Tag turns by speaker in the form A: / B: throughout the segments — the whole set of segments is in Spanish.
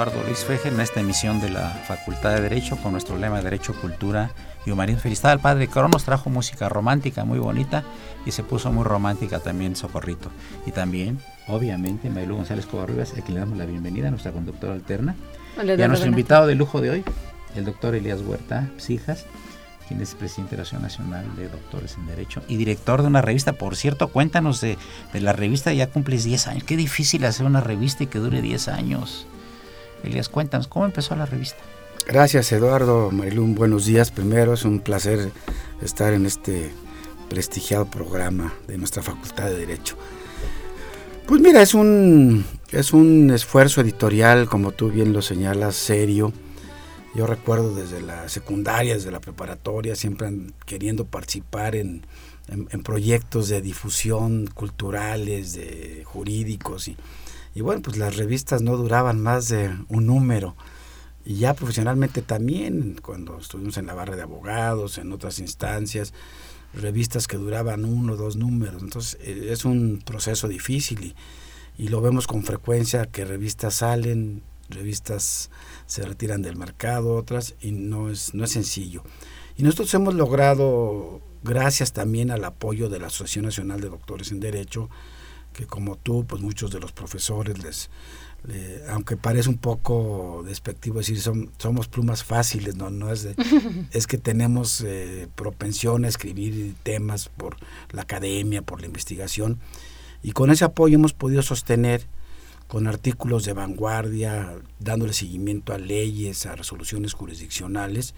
A: En esta emisión de la Facultad de Derecho con nuestro lema de Derecho, Cultura y Humanismo. Felicidad al Padre Coro, nos trajo música romántica muy bonita y se puso muy romántica también Socorrito. Y también, obviamente, Marilu González Covarrubias, a quien le damos la bienvenida, a nuestra conductora alterna. y a nuestro invitado de lujo de hoy, el doctor Elías Huerta Psijas, quien es presidente de la Asociación Nacional de Doctores en Derecho y director de una revista. Por cierto, cuéntanos de, de la revista, ya cumples 10 años. Qué difícil hacer una revista y que dure 10 años. Elías, cuéntanos, ¿cómo empezó la revista?
B: Gracias Eduardo, Marilún, buenos días. Primero es un placer estar en este prestigiado programa de nuestra Facultad de Derecho. Pues mira, es un, es un esfuerzo editorial, como tú bien lo señalas, serio. Yo recuerdo desde la secundaria, desde la preparatoria, siempre queriendo participar en, en proyectos de difusión culturales, de jurídicos y y bueno, pues las revistas no duraban más de un número. Y ya profesionalmente también, cuando estuvimos en la barra de abogados, en otras instancias, revistas que duraban uno o dos números. Entonces eh, es un proceso difícil y, y lo vemos con frecuencia que revistas salen, revistas se retiran del mercado, otras, y no es, no es sencillo. Y nosotros hemos logrado, gracias también al apoyo de la Asociación Nacional de Doctores en Derecho, que como tú, pues muchos de los profesores les, aunque parece un poco despectivo decir son, somos plumas fáciles, no, no es es que tenemos eh, propensión a escribir temas por la academia, por la investigación, y con ese apoyo hemos podido sostener con artículos de vanguardia, dándole seguimiento a leyes, a resoluciones jurisdiccionales,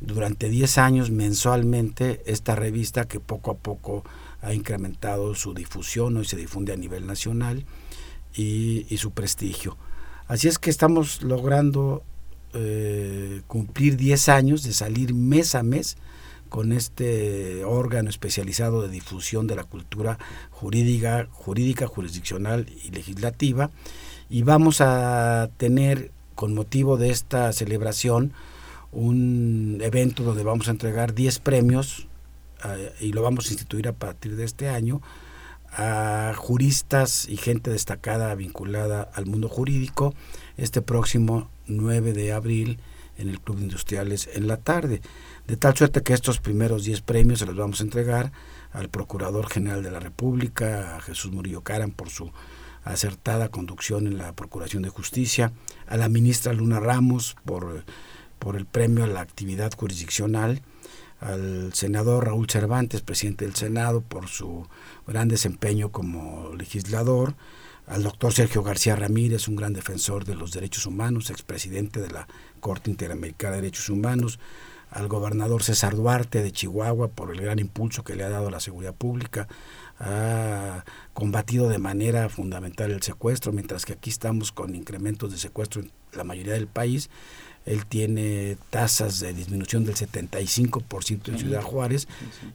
B: durante 10 años mensualmente esta revista que poco a poco ha incrementado su difusión, hoy se difunde a nivel nacional y, su prestigio. Así es que estamos logrando eh, cumplir 10 años de salir mes a mes con este órgano especializado de difusión de la cultura jurídica, jurídica, jurisdiccional y legislativa. Y vamos a tener, con motivo de esta celebración, un evento donde vamos a entregar 10 premios y lo vamos a instituir a partir de este año, a juristas y gente destacada vinculada al mundo jurídico este próximo 9 de abril en el Club de Industriales en la tarde. De tal suerte que estos primeros 10 premios se los vamos a entregar al Procurador General de la República, a Jesús Murillo Caran, por su acertada conducción en la Procuración de Justicia, a la ministra Luna Ramos por, por el premio a la actividad jurisdiccional, al senador Raúl Cervantes, presidente del Senado, por su gran desempeño como legislador, al doctor Sergio García Ramírez, un gran defensor de los derechos humanos, expresidente de la Corte Interamericana de Derechos Humanos, al gobernador César Duarte de Chihuahua por el gran impulso que le ha dado a la seguridad pública, ha combatido de manera fundamental el secuestro, mientras que aquí estamos con incrementos de secuestro en la mayoría del país, él tiene tasas de disminución del 75% en Ciudad Juárez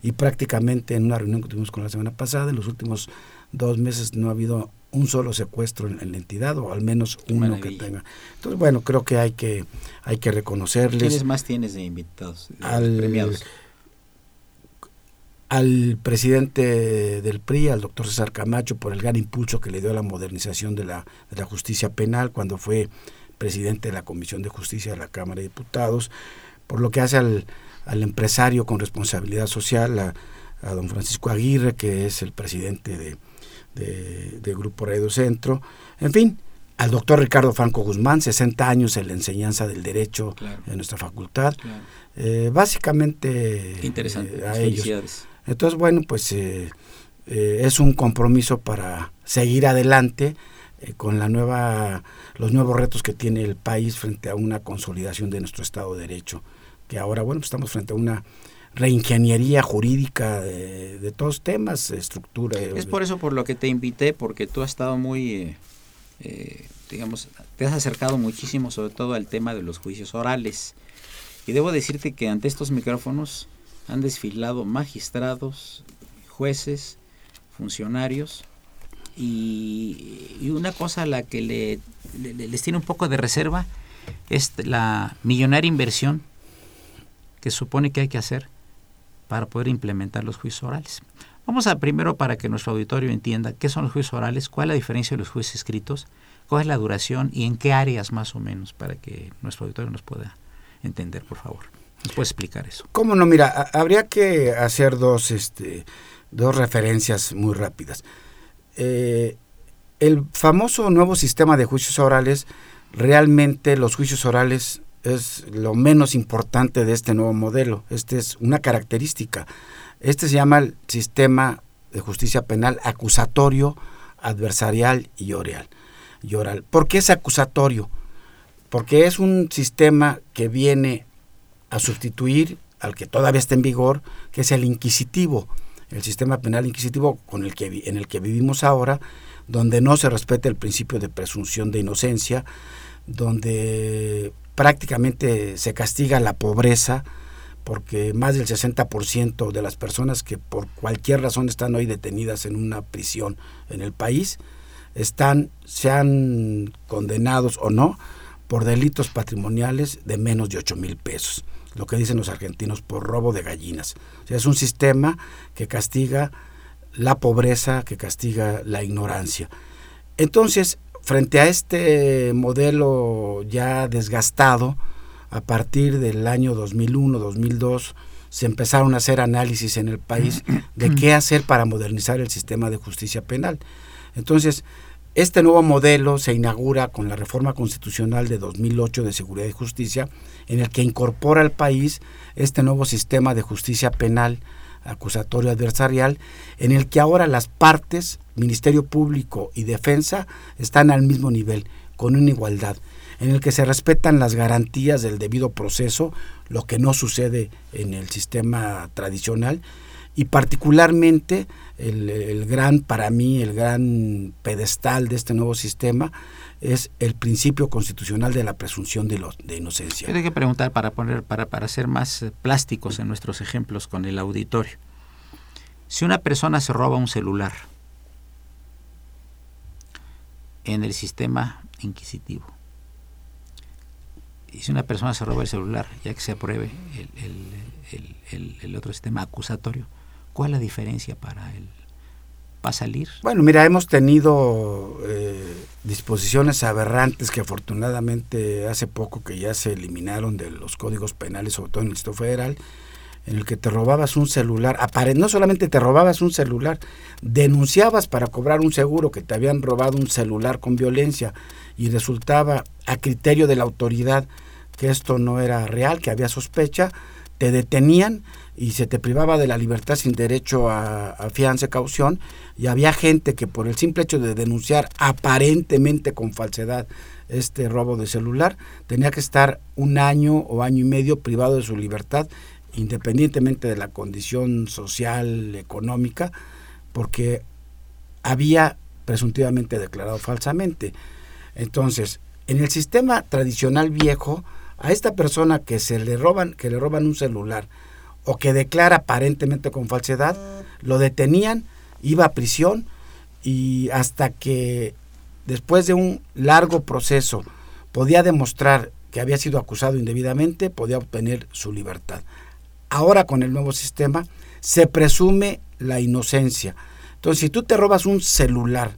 B: y prácticamente en una reunión que tuvimos con la semana pasada, en los últimos dos meses no ha habido un solo secuestro en, la entidad o al menos uno que tenga. Entonces, bueno, creo que hay que hay que reconocerles.
A: ¿Quiénes más tienes de invitados, al, premiados?
B: Al presidente del PRI, al doctor César Camacho, por el gran impulso que le dio a la modernización de la, de la justicia penal cuando fue presidente de la Comisión de Justicia de la Cámara de Diputados, por lo que hace al, empresario con responsabilidad social, a, don Francisco Aguirre, que es el presidente de, de, Grupo Radio Centro, en fin, al doctor Ricardo Franco Guzmán, 60 años en la enseñanza del derecho en nuestra facultad. Eh, básicamente
A: interesante.
B: Eh, a ellos. Entonces, bueno, pues eh, es un compromiso para seguir adelante eh, con la nueva, los nuevos retos que tiene el país frente a una consolidación de nuestro Estado de Derecho, que ahora, bueno, pues estamos frente a una reingeniería jurídica de, de todos temas, estructura.
A: Es por eso por lo que te invité, porque tú has estado muy, digamos, te has acercado muchísimo sobre todo al tema de los juicios orales. Y debo decirte que ante estos micrófonos han desfilado magistrados, jueces, funcionarios y, una cosa a la que le, les tiene un poco de reserva es la millonaria inversión que supone que hay que hacer para poder implementar los juicios orales. Vamos a primero para que nuestro auditorio entienda qué son los juicios orales, cuál es la diferencia de los juicios escritos, cuál es la duración y en qué áreas más o menos para que nuestro auditorio nos pueda entender, por favor. ¿Nos puede explicar eso?
B: Cómo no, mira, habría que hacer dos, este, dos referencias muy rápidas. Eh, el famoso nuevo sistema de juicios orales, realmente los juicios orales es lo menos importante de este nuevo modelo. Este es una característica. Este se llama el sistema de justicia penal acusatorio, adversarial y oral. Y oral. ¿Por qué es acusatorio? Porque es un sistema que viene a sustituir al que todavía está en vigor, que es el inquisitivo, el sistema penal inquisitivo con el que, en el que vivimos ahora, donde no se respeta el principio de presunción de inocencia, donde prácticamente se castiga la pobreza, porque más del 60% de las personas que por cualquier razón están hoy detenidas en una prisión en el país, están, sean condenados o no, por delitos patrimoniales de menos de 8 mil pesos lo que dicen los argentinos, por robo de gallinas. O sea, es un sistema que castiga la pobreza, que castiga la ignorancia. Entonces, frente a este modelo ya desgastado, a partir del año 2001, 2002, se empezaron a hacer análisis en el país de qué hacer para modernizar el sistema de justicia penal. Entonces, este nuevo modelo se inaugura con la reforma constitucional de 2008 de Seguridad y Justicia, en el que incorpora al país este nuevo sistema de justicia penal acusatorio adversarial, en el que ahora las partes, Ministerio Público y Defensa, están al mismo nivel, con una igualdad, en el que se respetan las garantías del debido proceso, lo que no sucede en el sistema tradicional, y particularmente el, gran, para mí, el gran pedestal de este nuevo sistema es el principio constitucional de la presunción de, de inocencia.
A: Tengo que preguntar para poner, para, para ser más eh, plásticos en nuestros ejemplos con el auditorio. Si una persona se roba un celular en el sistema inquisitivo, y si una persona se roba el celular, ya que se apruebe el otro sistema acusatorio, ¿Cuál es la diferencia para él? ¿Va a salir?
B: Bueno, mira, hemos tenido eh, disposiciones aberrantes que afortunadamente hace poco que ya se eliminaron de los códigos penales, sobre todo en el Distrito Federal, en el que te robabas un celular, no solamente te robabas un celular, denunciabas para cobrar un seguro que te habían robado un celular con violencia y resultaba a criterio de la autoridad que esto no era real, que había sospecha, te detenían y se te privaba de la libertad sin derecho a, fianza y caución y había gente que por el simple hecho de denunciar aparentemente con falsedad este robo de celular tenía que estar un año o año y medio privado de su libertad independientemente de la condición social, económica, porque había presuntivamente declarado falsamente. Entonces, en el sistema tradicional viejo, a esta persona que se le roban, que le roban un celular, o que declara aparentemente con falsedad, lo detenían, iba a prisión y hasta que después de un largo proceso podía demostrar que había sido acusado indebidamente, podía obtener su libertad. Ahora con el nuevo sistema se presume la inocencia. Entonces, si tú te robas un celular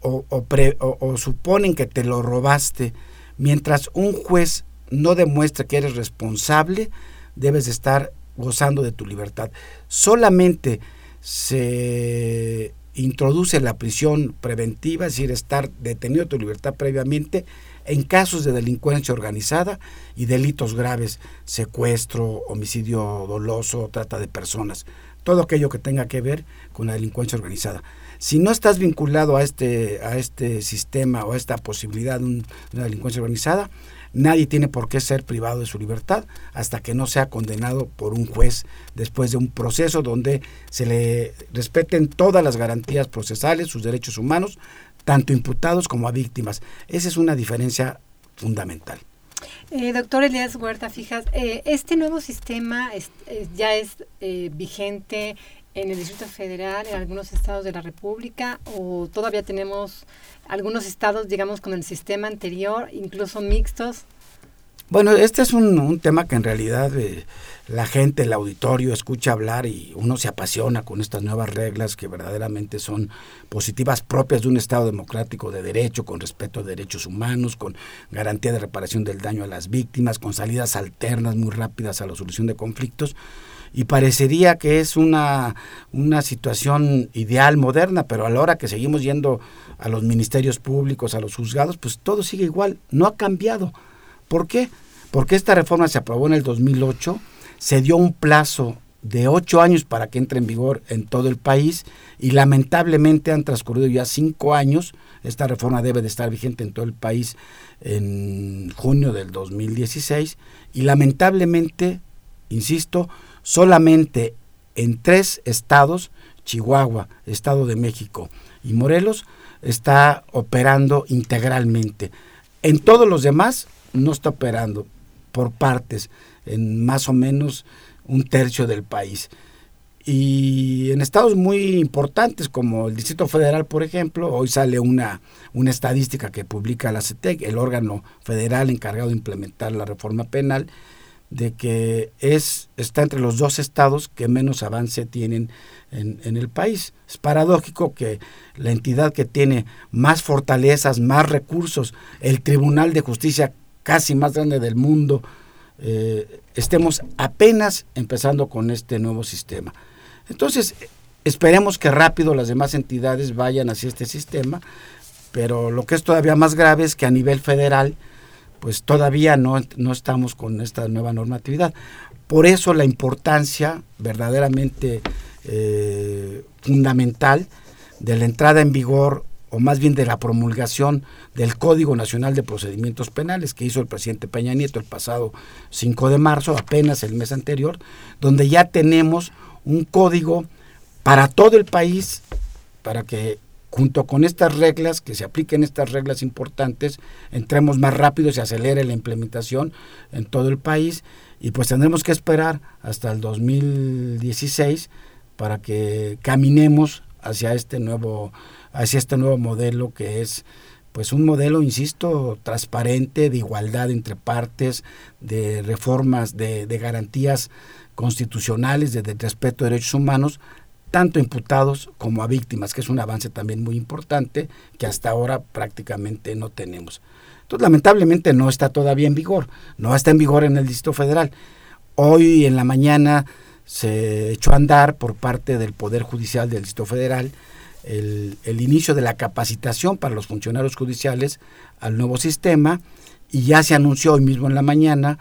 B: o, o suponen que te lo robaste, mientras un juez no demuestra que eres responsable, debes estar gozando de tu libertad. Solamente se introduce la prisión preventiva, es decir, estar detenido tu libertad previamente en casos de delincuencia organizada y delitos graves, secuestro, homicidio doloso, trata de personas. todo aquello que tenga que ver con la delincuencia organizada. Si no estás vinculado a este, a este sistema o a esta posibilidad de, una delincuencia organizada, nadie tiene por qué ser privado de su libertad hasta que no sea condenado por un juez después de un proceso donde se le respeten todas las garantías procesales, sus derechos humanos, tanto imputados como a víctimas. Esa es una diferencia fundamental.
C: Eh, doctor Elías Huerta, fijas, eh, este nuevo sistema eh, ya es vigente en el Distrito Federal, en algunos estados de la República, o todavía tenemos algunos estados, digamos, con el sistema anterior, incluso mixtos?
B: Bueno, este es un, tema que en realidad eh, la gente, el auditorio, escucha hablar y uno se apasiona con estas nuevas reglas que verdaderamente son positivas propias de un Estado democrático de derecho, con respeto a derechos humanos, con garantía de reparación del daño a las víctimas, con salidas alternas muy rápidas a la solución de conflictos y parecería que es una, una situación ideal, moderna, pero a la hora que seguimos yendo a los ministerios públicos, a los juzgados, pues todo sigue igual, no ha cambiado. ¿Por qué? Porque esta reforma se aprobó en el 2008, se dio un plazo de ocho años para que entre en vigor en todo el país y lamentablemente han transcurrido ya cinco años. Esta reforma debe de estar vigente en todo el país en junio del 2016 y lamentablemente, insisto, solamente en tres estados, Chihuahua, Estado de México y Morelos, está operando integralmente. En todos los demás no está operando por partes, en más o menos un tercio del país. Y en estados muy importantes como el Distrito Federal, por ejemplo, hoy sale una, una estadística que publica la CETEC, el órgano federal encargado de implementar la reforma penal, de que es, está entre los dos estados que menos avance tienen en, en, el país. Es paradójico que la entidad que tiene más fortalezas, más recursos, el Tribunal de Justicia casi más grande del mundo, eh, estemos apenas empezando con este nuevo sistema. Entonces, esperemos que rápido las demás entidades vayan hacia este sistema, pero lo que es todavía más grave es que a nivel federal, pues todavía no, no estamos con esta nueva normatividad. Por eso la importancia verdaderamente eh, fundamental de la entrada en vigor o más bien de la promulgación del Código Nacional de Procedimientos Penales que hizo el presidente Peña Nieto el pasado 5 de marzo, apenas el mes anterior, donde ya tenemos un código para todo el país, para que junto con estas reglas, que se apliquen estas reglas importantes, entremos más rápido se acelere la implementación en todo el país y pues tendremos que esperar hasta el 2016 para que caminemos hacia este nuevo hacia este nuevo modelo que es pues un modelo, insisto, transparente, de igualdad entre partes, de reformas, de, de garantías constitucionales, de, de, respeto a derechos humanos, tanto imputados como a víctimas, que es un avance también muy importante que hasta ahora prácticamente no tenemos. Entonces, lamentablemente no está todavía en vigor, no está en vigor en el Distrito Federal. Hoy en la mañana se echó a andar por parte del Poder Judicial del Distrito Federal el, el inicio de la capacitación para los funcionarios judiciales al nuevo sistema y ya se anunció hoy mismo en la mañana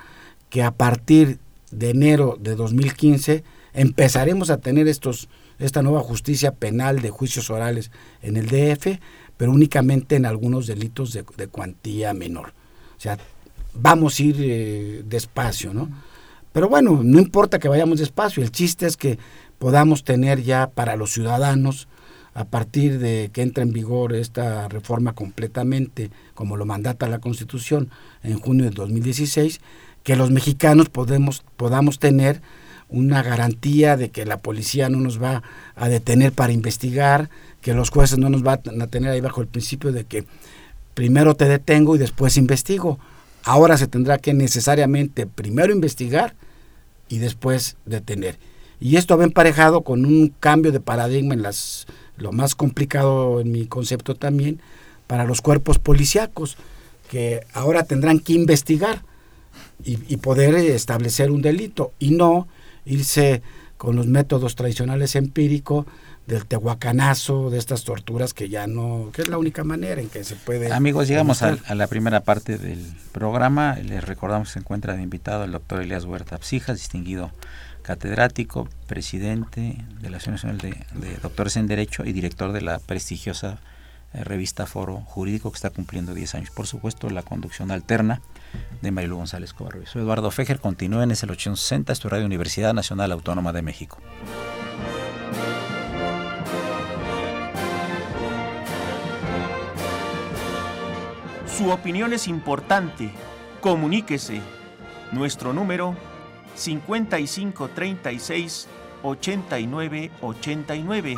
B: que a partir de enero de 2015 empezaremos a tener estos esta nueva justicia penal de juicios orales en el DF, pero únicamente en algunos delitos de, de cuantía menor. O sea, vamos a ir eh, despacio, ¿no? Pero bueno, no importa que vayamos despacio, el chiste es que podamos tener ya para los ciudadanos, a partir de que entre en vigor esta reforma completamente, como lo mandata la Constitución en junio de 2016, que los mexicanos podemos, podamos tener una garantía de que la policía no nos va a detener para investigar, que los jueces no nos van a tener ahí bajo el principio de que primero te detengo y después investigo. Ahora se tendrá que necesariamente primero investigar y después detener. Y esto va emparejado con un cambio de paradigma en las lo más complicado en mi concepto también para los cuerpos policíacos que ahora tendrán que investigar y, y poder establecer un delito y no irse con los métodos tradicionales empíricos del tehuacanazo, de estas torturas que ya no, que es la única manera en que se puede...
A: Amigos, llegamos a, a, la primera parte del programa. Les recordamos que se encuentra de invitado el doctor Elías Huerta Psijas, distinguido catedrático, presidente de la Asociación Nacional de, Doctores en Derecho y director de la prestigiosa revista Foro Jurídico que está cumpliendo 10 años. Por supuesto, la conducción alterna de Marilu González Cobarrubias. Soy Eduardo Fejer, continúa en el 860, es tu radio Universidad Nacional Autónoma de México.
D: Su opinión es importante. Comuníquese. Nuestro número 5536 8989.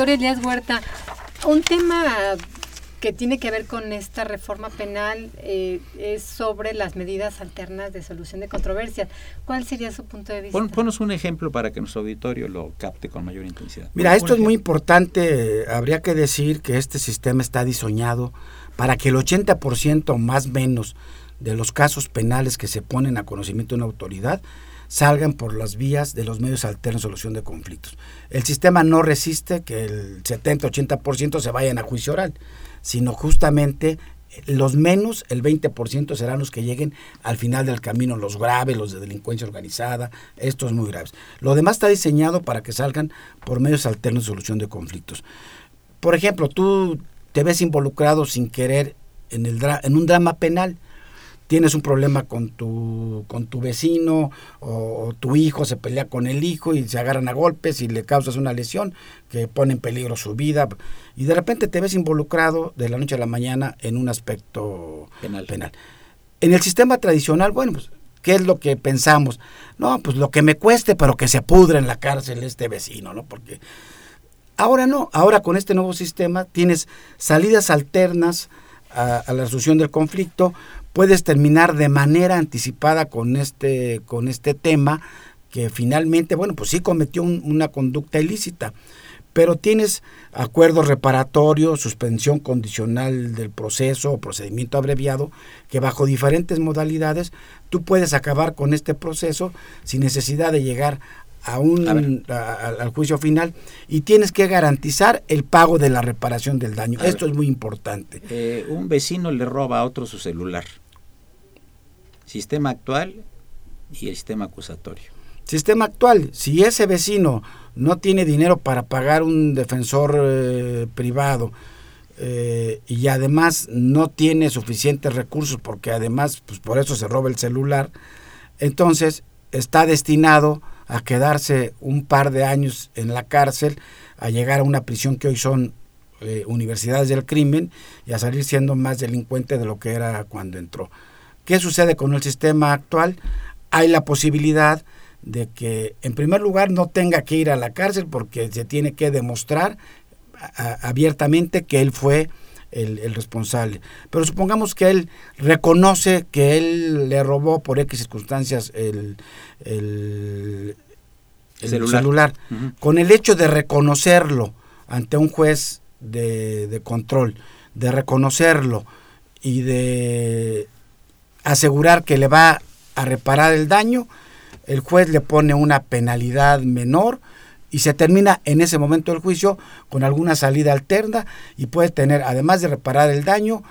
C: Doctor Elías Huerta, un tema que tiene que ver con esta reforma penal eh, es sobre las medidas alternas de solución de controversias. ¿Cuál sería su punto de vista?
A: ponos un ejemplo para que nuestro auditorio lo capte con mayor intensidad.
B: Mira, esto es muy importante. Habría que decir que este sistema está diseñado para que el 80% más menos de los casos penales que se ponen a conocimiento de una autoridad salgan por las vías de los medios alternos de solución de conflictos. El sistema no resiste que el 70-80% se vayan a juicio oral, sino justamente los menos, el 20% serán los que lleguen al final del camino, los graves, los de delincuencia organizada, estos muy graves. Lo demás está diseñado para que salgan por medios alternos de solución de conflictos. Por ejemplo, tú te ves involucrado sin querer en, el en un drama penal, tienes un problema con tu, con tu vecino o, tu hijo se pelea con el hijo y se agarran a golpes y le causas una lesión que pone en peligro su vida y de repente te ves involucrado de la noche a la mañana en un aspecto penal. penal. En el sistema tradicional, bueno, pues, ¿qué es lo que pensamos? No, pues lo que me cueste, pero que se pudre en la cárcel este vecino, ¿no? Porque ahora no, ahora con este nuevo sistema tienes salidas alternas a, a la resolución del conflicto, puedes terminar de manera anticipada con este, con este tema que finalmente, bueno, pues sí cometió una conducta ilícita, pero tienes acuerdos reparatorios, suspensión condicional del proceso o procedimiento abreviado, que bajo diferentes modalidades tú puedes acabar con este proceso sin necesidad de llegar a un, al juicio final y tienes que garantizar el pago de la reparación del daño. Esto es muy importante.
A: Eh, un vecino le roba a otro su celular sistema actual y el sistema acusatorio.
B: Sistema actual, si ese vecino no tiene dinero para pagar un defensor eh, privado eh, y además no tiene suficientes recursos porque además pues por eso se roba el celular, entonces está destinado a quedarse un par de años en la cárcel, a llegar a una prisión que hoy son eh, universidades del crimen y a salir siendo más delincuente de lo que era cuando entró. ¿Qué sucede con el sistema actual? Hay la posibilidad de que, en primer lugar, no tenga que ir a la cárcel porque se tiene que demostrar abiertamente que él fue el, responsable. Pero supongamos que él reconoce que él le robó por X circunstancias el, celular. Con el hecho de reconocerlo ante un juez de control, de reconocerlo y de asegurar que le va a reparar el daño, el juez le pone una penalidad menor y se termina en ese momento del juicio con alguna salida alterna y puede tener, además de reparar el daño,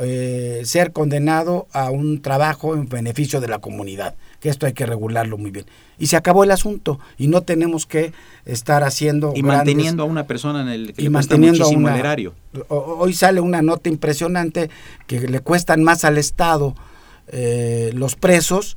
B: eh, ser condenado a un trabajo en beneficio de la comunidad, que esto hay que regularlo muy bien. Y se acabó el asunto y no tenemos que estar haciendo...
A: Y manteniendo a una persona en el
B: que y le manteniendo
A: muchísimo
B: el
A: erario.
B: Hoy sale una nota impresionante que le cuestan más al Estado eh, los presos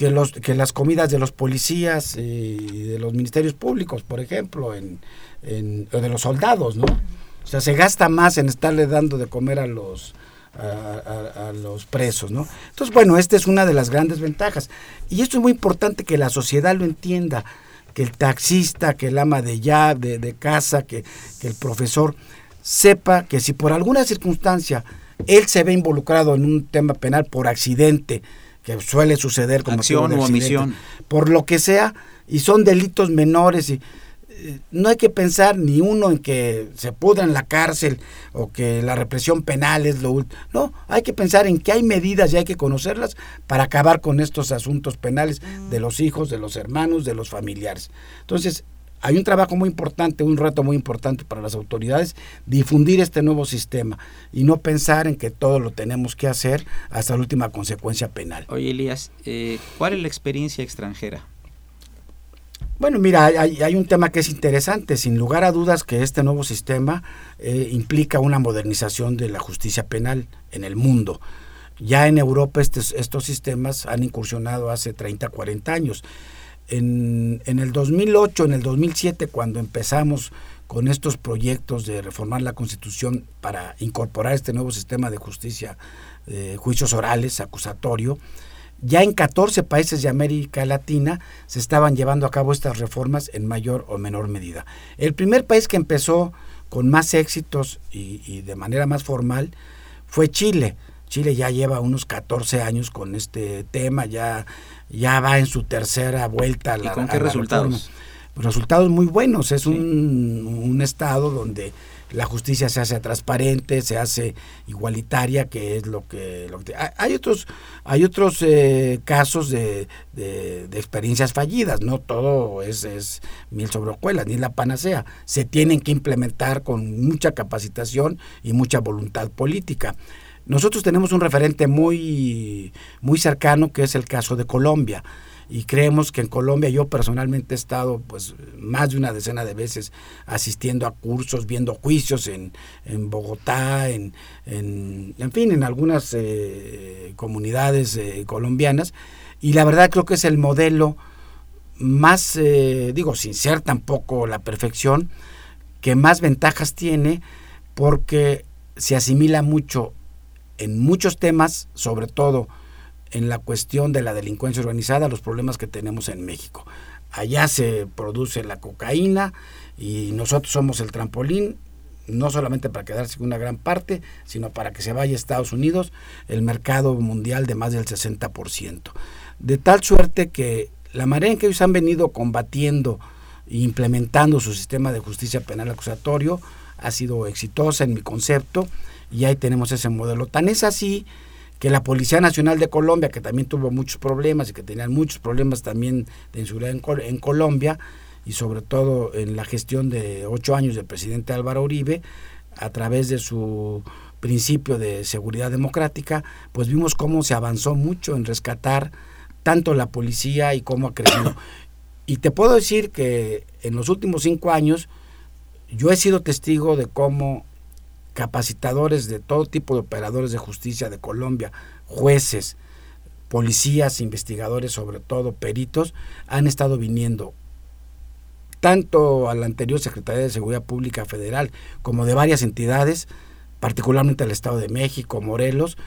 B: que, los, que las comidas de los policías y de los ministerios públicos, por ejemplo, en, en, o de los soldados, ¿no? O sea, se gasta más en estarle dando de comer a los a, los presos, ¿no? Entonces, bueno, esta es una de las grandes ventajas. Y esto es muy importante que la sociedad lo entienda, que el taxista, que el ama de ya, de, casa, que, el profesor sepa que si por alguna circunstancia él se ve involucrado en un tema penal por accidente, que suele suceder como
A: acción o omisión,
B: por lo que sea, y son delitos menores y no hay que pensar ni uno en que se pudra en la cárcel o que la represión penal es lo último. No, hay que pensar en que hay medidas y hay que conocerlas para acabar con estos asuntos penales de los hijos, de los hermanos, de los familiares. Entonces, hay un trabajo muy importante, un reto muy importante para las autoridades, difundir este nuevo sistema y no pensar en que todo lo tenemos que hacer hasta la última consecuencia penal.
A: Oye, Elías, eh, ¿cuál es la experiencia extranjera?
B: Bueno, mira, hay, un tema que es interesante. Sin lugar a dudas que este nuevo sistema eh, implica una modernización de la justicia penal en el mundo. Ya en Europa estos, estos sistemas han incursionado hace 30, 40 años. En, en el 2008, en el 2007, cuando empezamos con estos proyectos de reformar la Constitución para incorporar este nuevo sistema de justicia, de juicios orales, acusatorio, ya en 14 países de América Latina se estaban llevando a cabo estas reformas en mayor o menor medida. El primer país que empezó con más éxitos y, de manera más formal fue Chile. Chile ya lleva unos 14 años con este tema, ya, ya va en su tercera vuelta.
A: A la, ¿Y con qué resultados?
B: Resultados muy buenos. Es un, un estado donde la justicia se hace transparente, se hace igualitaria, que es lo que... Lo hay otros, hay otros eh, casos de, de, experiencias fallidas, no todo es, es mil sobre hojuelas, ni la panacea. Se tienen que implementar con mucha capacitación y mucha voluntad política. Nosotros tenemos un referente muy, muy cercano que es el caso de Colombia. Y creemos que en Colombia yo personalmente he estado pues más de una decena de veces asistiendo a cursos, viendo juicios en, en Bogotá, en, en, en, fin, en algunas eh, comunidades eh, colombianas. Y la verdad creo que es el modelo más, eh, digo, sin ser tampoco la perfección, que más ventajas tiene porque se asimila mucho en muchos temas, sobre todo en la cuestión de la delincuencia organizada, los problemas que tenemos en México. Allá se produce la cocaína y nosotros somos el trampolín, no solamente para quedarse con una gran parte, sino para que se vaya a Estados Unidos, el mercado mundial de más del 60%. De tal suerte que la manera en que ellos han venido combatiendo e implementando su sistema de justicia penal acusatorio ha sido exitosa en mi concepto y ahí tenemos ese modelo. Tan es así que la Policía Nacional de Colombia, que también tuvo muchos problemas y que tenían muchos problemas también de inseguridad en, Colombia, y sobre todo en la gestión de ocho años del presidente Álvaro Uribe, a través de su principio de seguridad democrática, pues vimos cómo se avanzó mucho en rescatar tanto la policía y cómo ha crecido. Y te puedo decir que en los últimos cinco años yo he sido testigo de cómo capacitadores de todo tipo de operadores de justicia de Colombia, jueces, policías, investigadores, sobre todo peritos, han estado viniendo tanto a la anterior Secretaría de Seguridad Pública Federal como de varias entidades, particularmente al Estado de México, Morelos,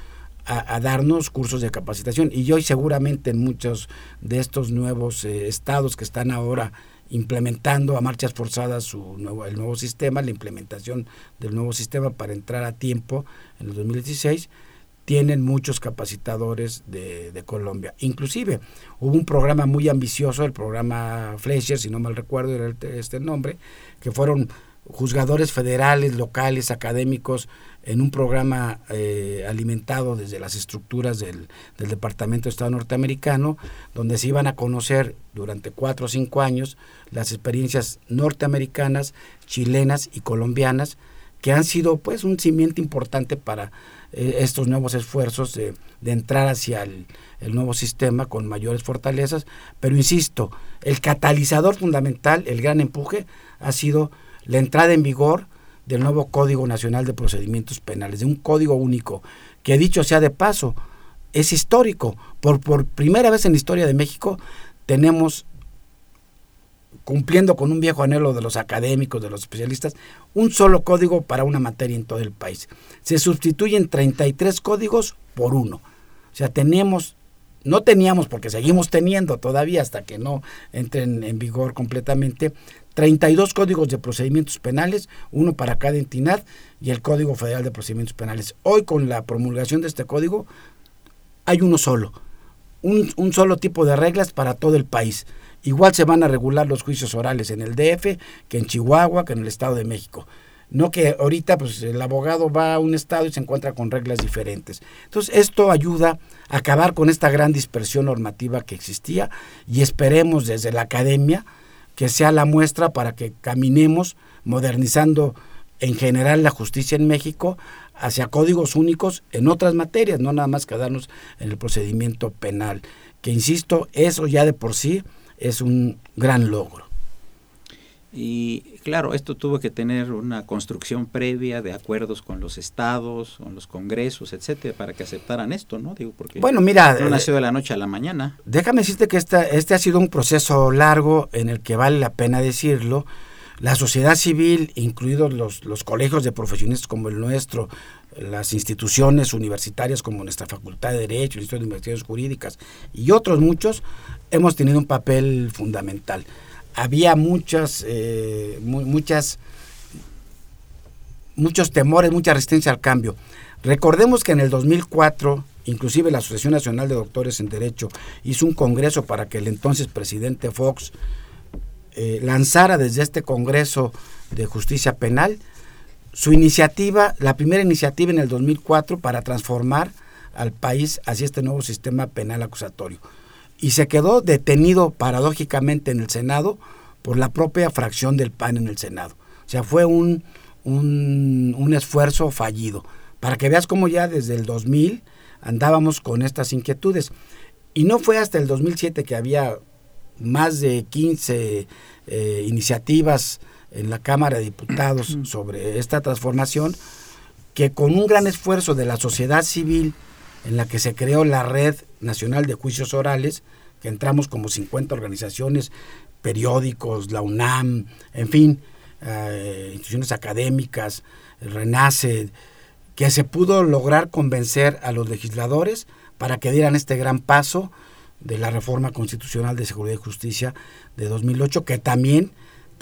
B: a, darnos cursos de capacitación. Y hoy seguramente en muchos de estos nuevos eh, estados que están ahora implementando a marchas forzadas su nuevo, el nuevo sistema, la implementación del nuevo sistema para entrar a tiempo en el 2016, tienen muchos capacitadores de, de, Colombia. Inclusive hubo un programa muy ambicioso, el programa Fleischer, si no mal recuerdo era este nombre, que fueron juzgadores federales, locales, académicos, en un programa eh, alimentado desde las estructuras del, del, Departamento de Estado norteamericano, donde se iban a conocer durante cuatro o cinco años las experiencias norteamericanas, chilenas y colombianas, que han sido pues un cimiento importante para eh, estos nuevos esfuerzos de, entrar hacia el, nuevo sistema con mayores fortalezas, pero insisto, el catalizador fundamental, el gran empuje, ha sido la entrada en vigor del nuevo Código Nacional de Procedimientos Penales, de un código único, que dicho sea de paso, es histórico. Por, por primera vez en la historia de México tenemos cumpliendo con un viejo anhelo de los académicos, de los especialistas, un solo código para una materia en todo el país. Se sustituyen 33 códigos por uno. O sea, tenemos, no teníamos, porque seguimos teniendo todavía hasta que no entren en vigor completamente, 32 códigos de procedimientos penales, uno para cada entidad y el Código Federal de Procedimientos Penales. Hoy con la promulgación de este código hay uno solo, un, un solo tipo de reglas para todo el país. Igual se van a regular los juicios orales en el DF que en Chihuahua, que en el Estado de México. No que ahorita pues, el abogado va a un estado y se encuentra con reglas diferentes. Entonces esto ayuda a acabar con esta gran dispersión normativa que existía y esperemos desde la academia que sea la muestra para que caminemos modernizando en general la justicia en México hacia códigos únicos en otras materias, no nada más quedarnos en el procedimiento penal, que insisto, eso ya de por sí es un gran logro.
A: Y claro, esto tuvo que tener una construcción previa de acuerdos con los estados, con los congresos, etcétera, para que aceptaran esto, ¿no? Digo, porque
B: bueno, mira,
A: no nació de la noche a la mañana.
B: Déjame decirte que esta, este ha sido un proceso largo en el que vale la pena decirlo. La sociedad civil, incluidos los, los colegios de profesionistas como el nuestro, las instituciones universitarias como nuestra Facultad de Derecho, el Instituto de Investigaciones Jurídicas y otros muchos, hemos tenido un papel fundamental. Había muchas, eh, muchas, muchos temores, mucha resistencia al cambio. Recordemos que en el 2004, inclusive la Asociación Nacional de Doctores en Derecho hizo un congreso para que el entonces presidente Fox eh, lanzara desde este Congreso de Justicia Penal su iniciativa, la primera iniciativa en el 2004 para transformar al país hacia este nuevo sistema penal acusatorio. Y se quedó detenido paradójicamente en el Senado por la propia fracción del PAN en el Senado. O sea, fue un, un, esfuerzo fallido. Para que veas cómo ya desde el 2000 andábamos con estas inquietudes. Y no fue hasta el 2007 que había más de 15 eh, iniciativas en la Cámara de Diputados sobre esta transformación, que con un gran esfuerzo de la sociedad civil, en la que se creó la Red Nacional de Juicios Orales, que entramos como 50 organizaciones, periódicos, la UNAM, en fin, eh, instituciones académicas, RENACE, que se pudo lograr convencer a los legisladores para que dieran este gran paso de la reforma constitucional de seguridad y justicia de 2008, que también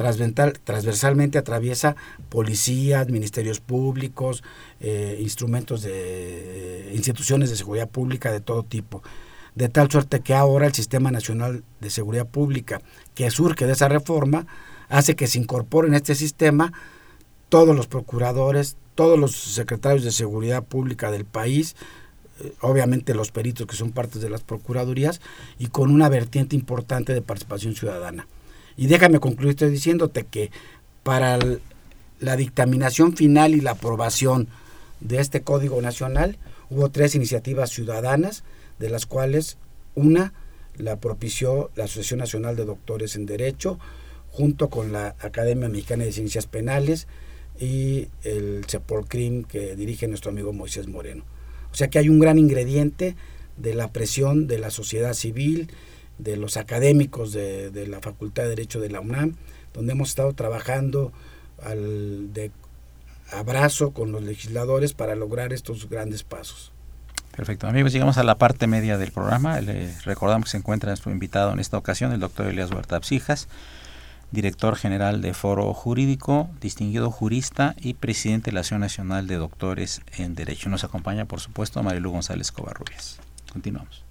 B: transversalmente atraviesa policías, ministerios públicos, eh, instrumentos de eh, instituciones de seguridad pública de todo tipo. De tal suerte que ahora el Sistema Nacional de Seguridad Pública, que surge de esa reforma, hace que se incorporen en este sistema todos los procuradores, todos los secretarios de seguridad pública del país, eh, obviamente los peritos que son partes de las procuradurías, y con una vertiente importante de participación ciudadana. Y déjame concluir estoy diciéndote que para la dictaminación final y la aprobación de este Código Nacional hubo tres iniciativas ciudadanas, de las cuales una la propició la Asociación Nacional de Doctores en Derecho, junto con la Academia Mexicana de Ciencias Penales y el CEPOLCRIM que dirige nuestro amigo Moisés Moreno. O sea que hay un gran ingrediente de la presión de la sociedad civil, de los académicos de, la Facultad de Derecho de la UNAM, donde hemos estado trabajando al de abrazo con los legisladores para lograr estos grandes pasos.
A: Perfecto. Amigos, llegamos a la parte media del programa. Le recordamos que se encuentra nuestro invitado en esta ocasión, el doctor Elías Huerta Psijas, director general de Foro Jurídico, distinguido jurista y presidente de la Asociación Nacional de Doctores en Derecho. Nos acompaña, por supuesto, Marilu González Covarrubias. Continuamos.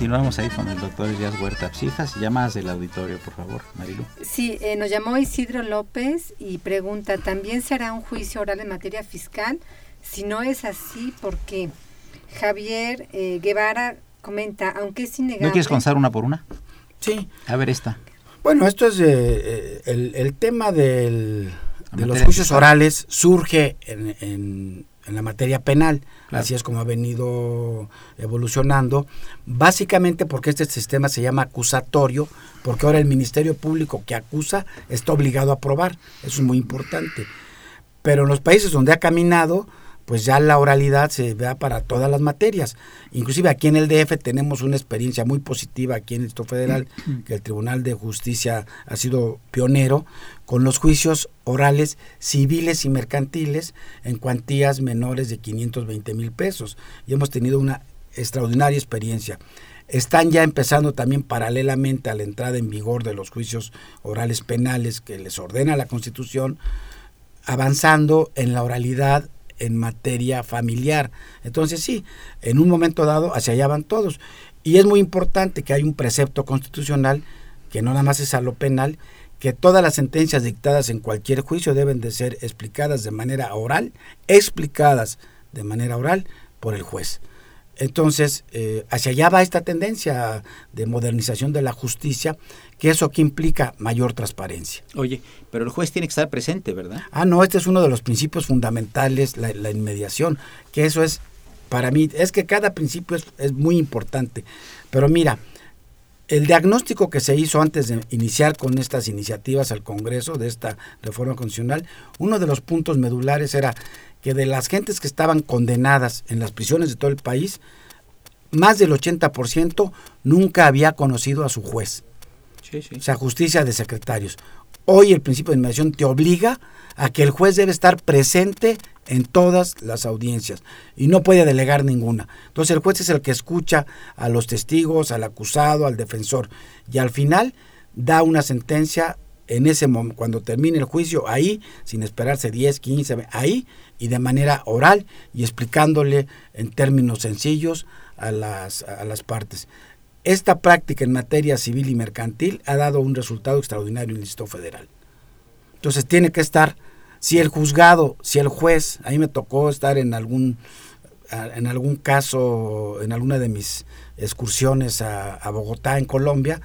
A: Continuamos ahí con el doctor Elías Huerta Psijas. Llamadas del auditorio, por favor, Marilu.
C: Sí, eh, nos llamó Isidro López y pregunta, ¿también se hará un juicio oral en materia fiscal? Si no es así, ¿por qué? Javier eh, Guevara comenta, aunque es innegable...
A: ¿No quieres contar una por una?
B: Sí.
A: A ver esta.
B: Bueno, esto es eh, el, el tema del, de los juicios
A: fiscal.
B: orales surge en, en- en la materia penal.
A: Claro.
B: Así es como ha venido evolucionando. Básicamente porque este sistema se llama acusatorio, porque ahora el Ministerio Público que acusa está obligado a probar. Eso es muy importante. Pero en los países donde ha caminado, pues ya la oralidad se vea para todas las materias. Inclusive aquí en el DF tenemos una experiencia muy positiva aquí en el Distrito Federal, que el Tribunal de Justicia ha sido pionero con los juicios orales civiles y mercantiles en cuantías menores de 520 mil pesos. Y hemos tenido una extraordinaria experiencia. Están ya empezando también paralelamente a la entrada en vigor de los juicios orales penales que les ordena la Constitución, avanzando en la oralidad en materia familiar. Entonces sí, en un momento dado hacia allá van todos. Y es muy importante que hay un precepto constitucional que no nada más es a lo penal, que todas las sentencias dictadas en cualquier juicio deben de ser explicadas de manera oral, explicadas de manera oral por el juez. Entonces, eh, hacia allá va esta tendencia de modernización de la justicia, que eso que implica mayor transparencia.
A: Oye, pero el juez tiene que estar presente, ¿verdad?
B: Ah, no, este es uno de los principios fundamentales, la, la inmediación, que eso es, para mí, es que cada principio es, es muy importante. Pero mira, el diagnóstico que se hizo antes de iniciar con estas iniciativas al Congreso de esta reforma constitucional, uno de los puntos medulares era que de las gentes que estaban condenadas en las prisiones de todo el país, más del 80% nunca había conocido a su juez.
A: Sí, sí.
B: O sea, justicia de secretarios. Hoy el principio de inmediación te obliga a que el juez debe estar presente en todas las audiencias y no puede delegar ninguna. Entonces el juez es el que escucha a los testigos, al acusado, al defensor y al final da una sentencia en ese momento, cuando termine el juicio, ahí, sin esperarse 10, 15, ve- ahí y de manera oral y explicándole en términos sencillos a las, a las partes. Esta práctica en materia civil y mercantil ha dado un resultado extraordinario en el Distrito Federal. Entonces tiene que estar, si el juzgado, si el juez, a mí me tocó estar en algún, en algún caso, en alguna de mis excursiones a, a Bogotá, en Colombia,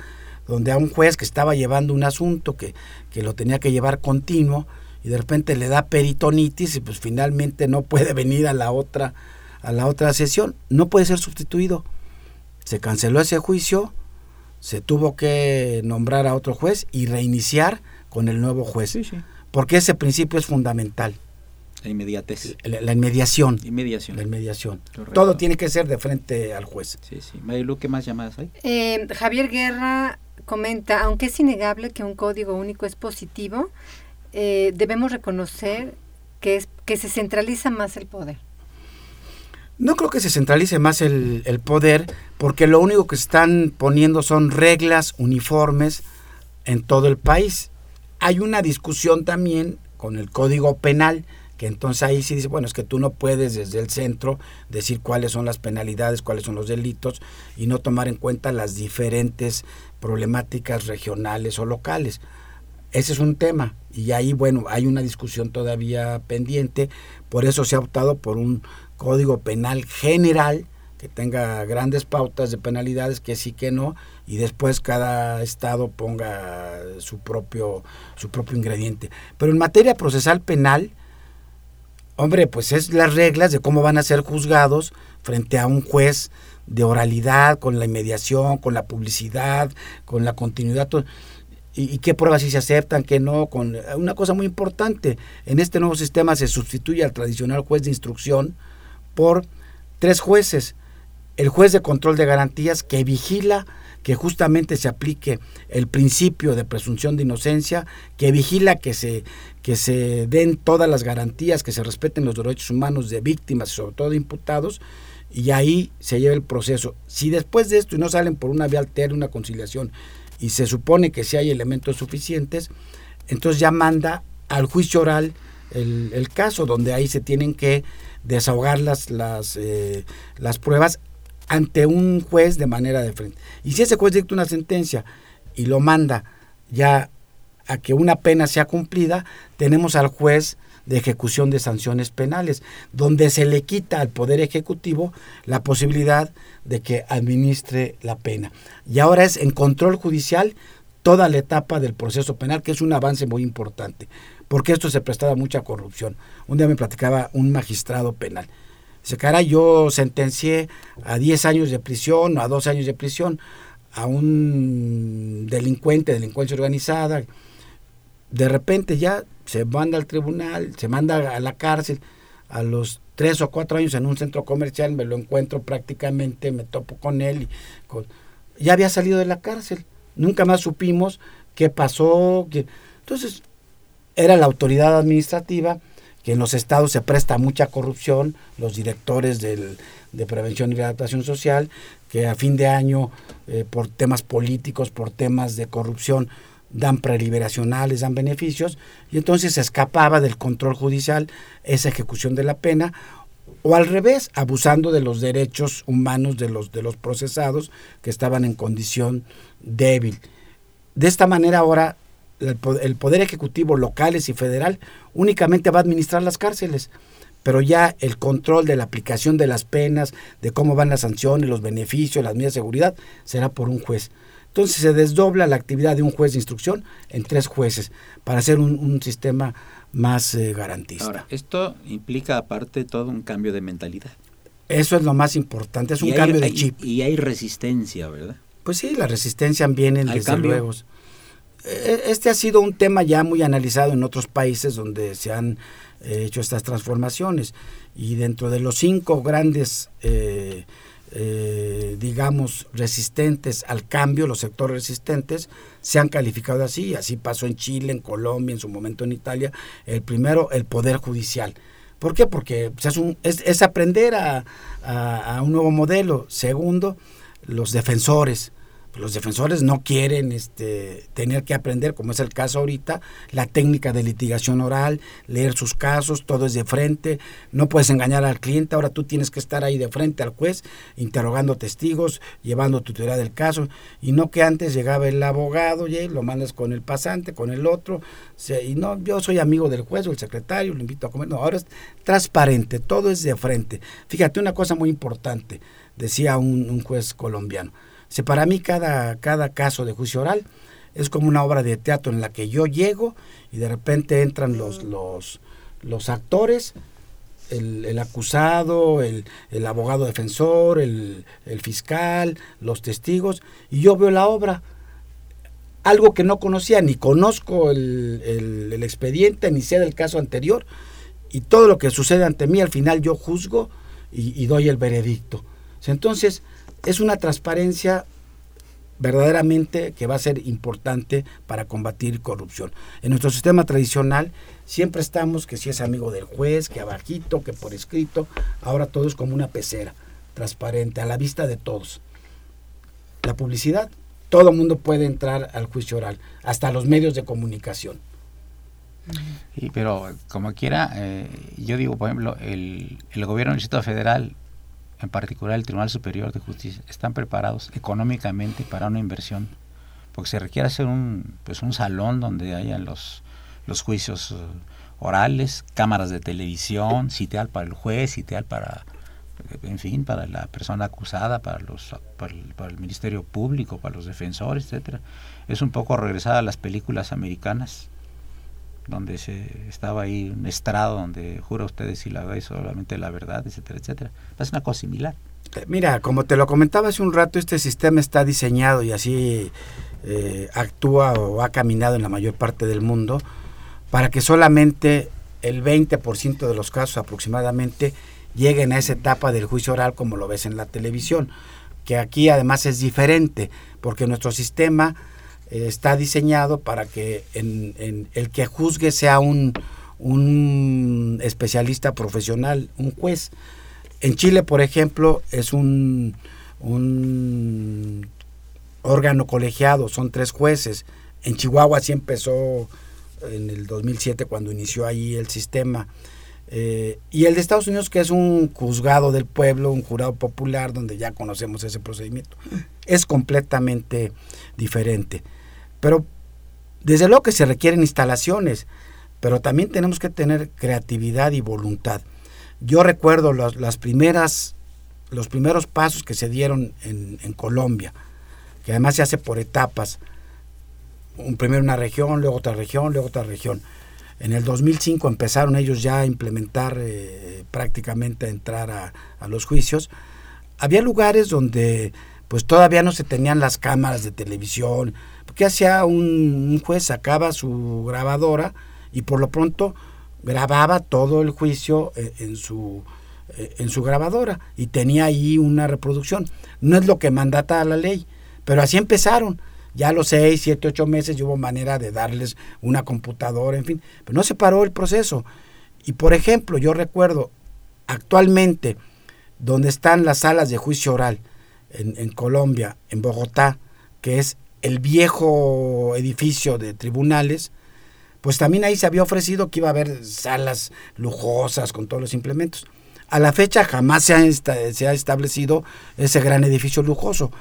B: donde a un juez que estaba llevando un asunto que, que lo tenía que llevar continuo y de repente le da peritonitis y pues finalmente no puede venir a la otra, a la otra sesión, no puede ser sustituido. Se canceló ese juicio, se tuvo que nombrar a otro juez y reiniciar con el nuevo juez.
A: Sí, sí.
B: Porque ese principio es fundamental,
A: La inmediatez.
B: la, la inmediación.
A: Inmediación.
B: La inmediación.
A: Correcto.
B: Todo tiene que ser de frente al juez.
A: Sí, sí. Marilu, ¿qué más llamadas hay?
C: Eh, Javier Guerra comenta, aunque es innegable que un código único es positivo, eh, debemos reconocer que es que se centraliza más el poder.
B: No creo que se centralice más el, el poder, porque lo único que están poniendo son reglas uniformes en todo el país. Hay una discusión también con el Código Penal, que entonces ahí sí dice, bueno, es que tú no puedes desde el centro decir cuáles son las penalidades, cuáles son los delitos y no tomar en cuenta las diferentes problemáticas regionales o locales. Ese es un tema y ahí, bueno, hay una discusión todavía pendiente, por eso se ha optado por un código penal general que tenga grandes pautas de penalidades, que sí que no, y después cada estado ponga su propio, su propio ingrediente. Pero en materia procesal penal, hombre, pues es las reglas de cómo van a ser juzgados frente a un juez de oralidad, con la inmediación, con la publicidad, con la continuidad. Y, qué pruebas sí se aceptan, qué no. Con una cosa muy importante, en este nuevo sistema se sustituye al tradicional juez de instrucción, por tres jueces. El juez de control de garantías que vigila que justamente se aplique el principio de presunción de inocencia, que vigila que se, que se den todas las garantías, que se respeten los derechos humanos de víctimas y sobre todo de imputados, y ahí se lleva el proceso. Si después de esto y no salen por una vía alterna, una conciliación, y se supone que si hay elementos suficientes, entonces ya manda al juicio oral el, caso, donde ahí se tienen que desahogar las, las, eh, las pruebas ante un juez de manera de frente. Y si ese juez dicta una sentencia y lo manda ya a que una pena sea cumplida, tenemos al juez de ejecución de sanciones penales, donde se le quita al Poder Ejecutivo la posibilidad de que administre la pena. Y ahora es en control judicial toda la etapa del proceso penal, que es un avance muy importante porque esto se prestaba mucha corrupción. Un día me platicaba un magistrado penal. Dice, cara, yo sentencié a 10 años de prisión o a 2 años de prisión a un delincuente, delincuencia organizada. De repente ya se manda al tribunal, se manda a la cárcel. A los tres o cuatro años en un centro comercial me lo encuentro prácticamente, me topo con él. Y ya había salido de la cárcel. Nunca más supimos qué pasó. Qué, entonces, era la autoridad administrativa, que en los estados se presta mucha corrupción, los directores del, de prevención y adaptación social, que a fin de año, eh, por temas políticos, por temas de corrupción, dan preliberacionales, dan beneficios, y entonces se escapaba del control judicial esa ejecución de la pena, o al revés, abusando de los derechos humanos de los, de los procesados que estaban en condición débil. De esta manera ahora el poder ejecutivo locales y federal únicamente va a administrar las cárceles, pero ya el control de la aplicación de las penas, de cómo van las sanciones, los beneficios, las medidas de seguridad, será por un juez. Entonces se desdobla la actividad de un juez de instrucción en tres jueces para hacer un, sistema más eh, garantista.
A: Ahora, esto implica aparte todo un cambio de mentalidad.
B: Eso es lo más importante, es un cambio de chip.
A: Y hay resistencia, ¿verdad?
B: Pues sí, la resistencia viene desde luego. E-, este ha sido un tema ya muy analizado en otros países donde se han eh, hecho estas transformaciones y dentro de los cinco grandes, eh, eh, digamos, resistentes al cambio, los sectores resistentes, se han calificado así, así pasó en Chile, en Colombia, en su momento en Italia, el primero, el Poder Judicial. ¿Por qué? Porque pues, es, es, aprender a, a un nuevo modelo. Segundo, los defensores los defensores no quieren este, tener que aprender, como es el caso ahorita, la técnica de litigación oral, leer sus casos, todo es de frente, no puedes engañar al cliente, ahora tú tienes que estar ahí de frente al juez, interrogando testigos, llevando tu teoría del caso, y no que antes llegaba el abogado, y lo mandas con el pasante, con el otro, y no, yo soy amigo del juez o el secretario, lo invito a comer, no, ahora es transparente, todo es de frente. Fíjate, una cosa muy importante, decía un juez colombiano, para mí cada, cada caso de juicio oral es como una obra de teatro en la que yo llego y de repente entran los, mm. los, los actores, el, acusado, el, abogado defensor, el, fiscal, los testigos, y yo veo la obra. Algo que no conocía, ni conozco el, expediente, ni sé del caso anterior, y todo lo que sucede ante mí, al final yo juzgo y, y doy el veredicto. Entonces, es una transparencia verdaderamente que va a ser importante para combatir corrupción. En nuestro sistema tradicional siempre estamos que si es amigo del juez, que abajito, que por escrito, ahora todo es como una pecera, transparente, a la vista de todos. La publicidad, todo el mundo puede entrar al juicio oral, hasta los medios de comunicación.
A: Pero como quiera, eh, yo digo, por ejemplo, el, el gobierno del Distrito Federal en particular el Tribunal Superior de Justicia, están preparados económicamente para una inversión, porque se requiere hacer un, pues un salón donde hayan los, los juicios eh, orales, cámaras de televisión, sitial para el juez, sitial para, en fin, para la persona acusada, para, los, para el Ministerio Público, para los defensores, etcétera. Es un poco regresar a las películas americanas donde se estaba ahí un estrado donde jura usted si la ve solamente la verdad, etcétera, etcétera. Es una cosa similar.
B: Eh, mira, como te lo comentaba hace un rato, este sistema está diseñado y así eh, actúa o ha caminado en la mayor parte del mundo para que solamente el 20% de los casos aproximadamente lleguen a esa etapa del juicio oral como lo ves en la televisión, que aquí además es diferente, porque nuestro sistema eh, está diseñado para que en, el que juzgue sea un, un especialista profesional, un juez. En Chile, por ejemplo, es un, un órgano colegiado, son tres jueces. En Chihuahua sí empezó en el 2007 cuando inició ahí el sistema. Eh, y el de Estados Unidos, que es un juzgado del pueblo, un jurado popular, donde ya conocemos ese procedimiento, es completamente diferente. Pero desde luego que se requieren instalaciones, pero también tenemos que tener creatividad y voluntad. Yo recuerdo las primeras, los primeros pasos que se dieron en, Colombia, que además se hace por etapas. Un, primero una región, luego otra región, luego otra región. En el 2005 empezaron ellos ya a implementar, eh, prácticamente a entrar a, a, los juicios. Había lugares donde pues todavía no se tenían las cámaras de televisión, ¿Qué hacía un, juez? Sacaba su grabadora y por lo pronto grababa todo el juicio eh, en su eh, en su grabadora y tenía ahí una reproducción. No es lo que mandata la ley, pero así empezaron. Ya a los seis, siete, ocho meses hubo manera de darles una computadora, en fin, pero no se paró el proceso. Y por ejemplo, yo recuerdo actualmente donde están las salas de juicio oral en, en Colombia, en Bogotá, que es el viejo edificio de tribunales, pues también ahí se había ofrecido que iba a haber salas lujosas con todos los implementos. A la fecha jamás se ha, se ha establecido ese gran edificio lujoso,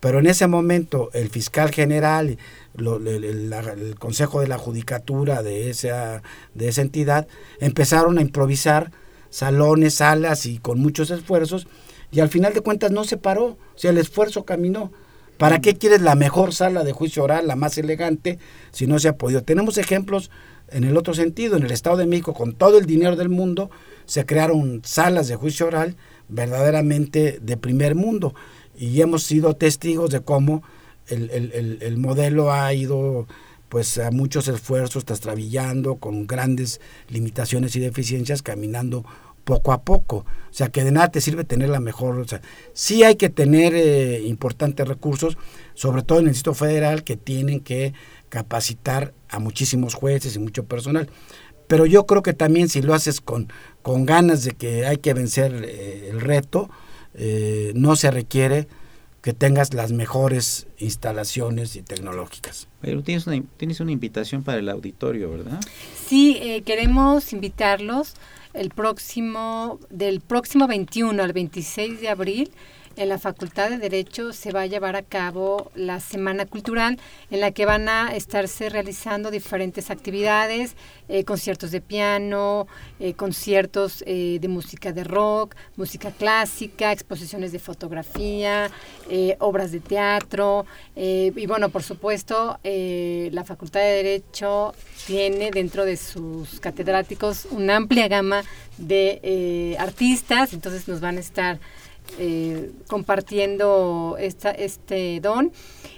B: pero en ese momento el fiscal general, el, Consejo de la Judicatura de esa, de esa entidad empezaron a improvisar salones, salas y con muchos esfuerzos, y al final de cuentas no se paró, o sea, el esfuerzo caminó. ¿Para qué quieres la mejor sala de juicio oral, la más elegante, si no se ha podido? Tenemos ejemplos en el otro sentido. En el Estado de México, con todo el dinero del mundo, se crearon salas de juicio oral verdaderamente de primer mundo. Y hemos sido testigos de cómo el, modelo ha ido pues a muchos esfuerzos, trastrabillando, con grandes limitaciones y deficiencias, caminando poco a poco. O sea, que de nada te sirve tener la mejor. O sea, sí hay que tener eh, importantes recursos, sobre todo en el Instituto Federal, que tienen que capacitar a muchísimos jueces y mucho personal. Pero yo creo que también si lo haces con, con ganas de que hay que vencer eh, el reto, eh, no se requiere que tengas las mejores instalaciones y tecnológicas.
A: Pero tienes una, tienes una invitación para el auditorio, ¿verdad?
C: Sí, queremos invitarlos el próximo, del próximo 21 al 26 de abril, en la Facultad de Derecho se va a llevar a cabo la Semana Cultural, en la que van a estarse realizando diferentes actividades, eh, conciertos de piano, eh, conciertos eh, de música de rock, música clásica, exposiciones de fotografía, obras de teatro. y bueno, por supuesto, la Facultad de Derecho tiene dentro de sus catedráticos una amplia gama de artistas, entonces nos van a estar eh, compartiendo esta, este don.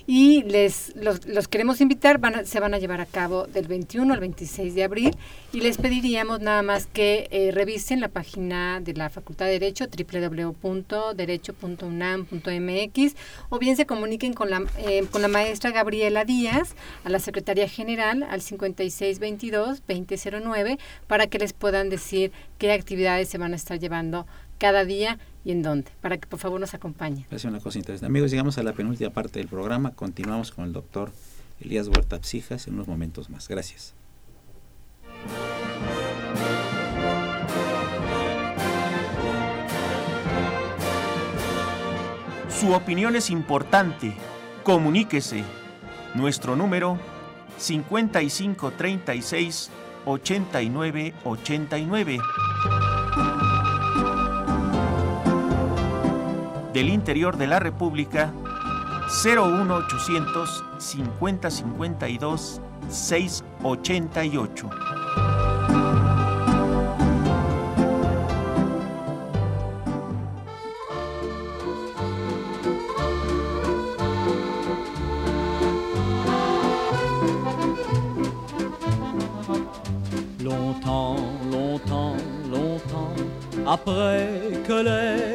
C: Y les los, queremos invitar, van se van a llevar a cabo del 21 al 26 de abril. Y les pediríamos nada más que eh, revisen la página de la Facultad de Derecho www.derecho.unam.mx o bien se comuniquen con la, eh, con la maestra Gabriela Díaz a la Secretaría General al 5622-2009 para que les puedan decir qué actividades se van a estar llevando cada día y en dónde, para que por favor nos acompañe.
A: Es una cosa interesante. Amigos, llegamos a la penúltima parte del programa. Continuamos con el doctor Elías Huerta Psijas en unos momentos más. Gracias.
D: Su opinión es importante. Comuníquese. Nuestro número 5536 8989. Del interior de la República 01800 5052 688.
E: Longtemps, longtemps, longtemps, après que les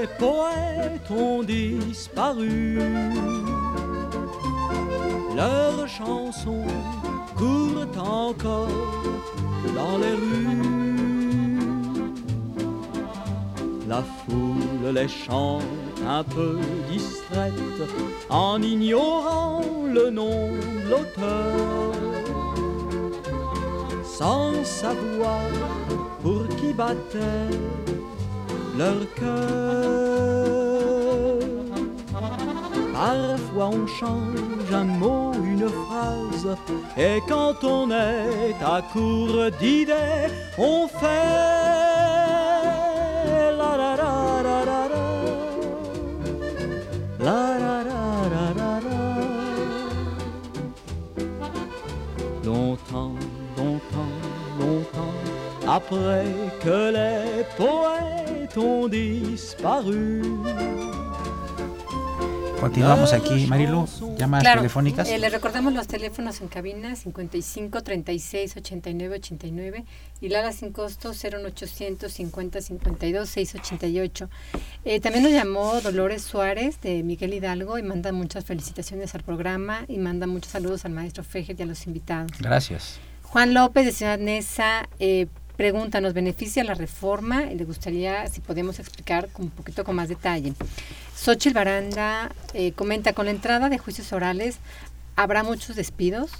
E: leurs chansons courent encore dans les rues. La foule les chante un peu distraite en ignorant le nom de l'auteur sans savoir pour qui battait leur cœur. Parfois on change un mot, une phrase, et quand on est à court d'idées, on fait la la la la la la la la la la la la longtemps, longtemps, longtemps après que les poètes ont disparu.
A: Continuamos aquí, Marilu. Llamadas
C: Claro,
A: telefónicas.
C: eh, les recordamos los teléfonos en cabina 55 36 89 89 y Lala sin costo 01800 50 52 688. Eh, también nos llamó Dolores Suárez de Miguel Hidalgo y manda muchas felicitaciones al programa y manda muchos saludos al maestro Fejer y a los invitados.
A: Gracias.
C: Juan López de Ciudad Neza eh, pregunta, ¿nos beneficia la reforma? Y le gustaría si podemos explicar con un poquito con más detalle. Xochitl Baranda eh, comenta, con la entrada de juicios orales, ¿habrá muchos despidos?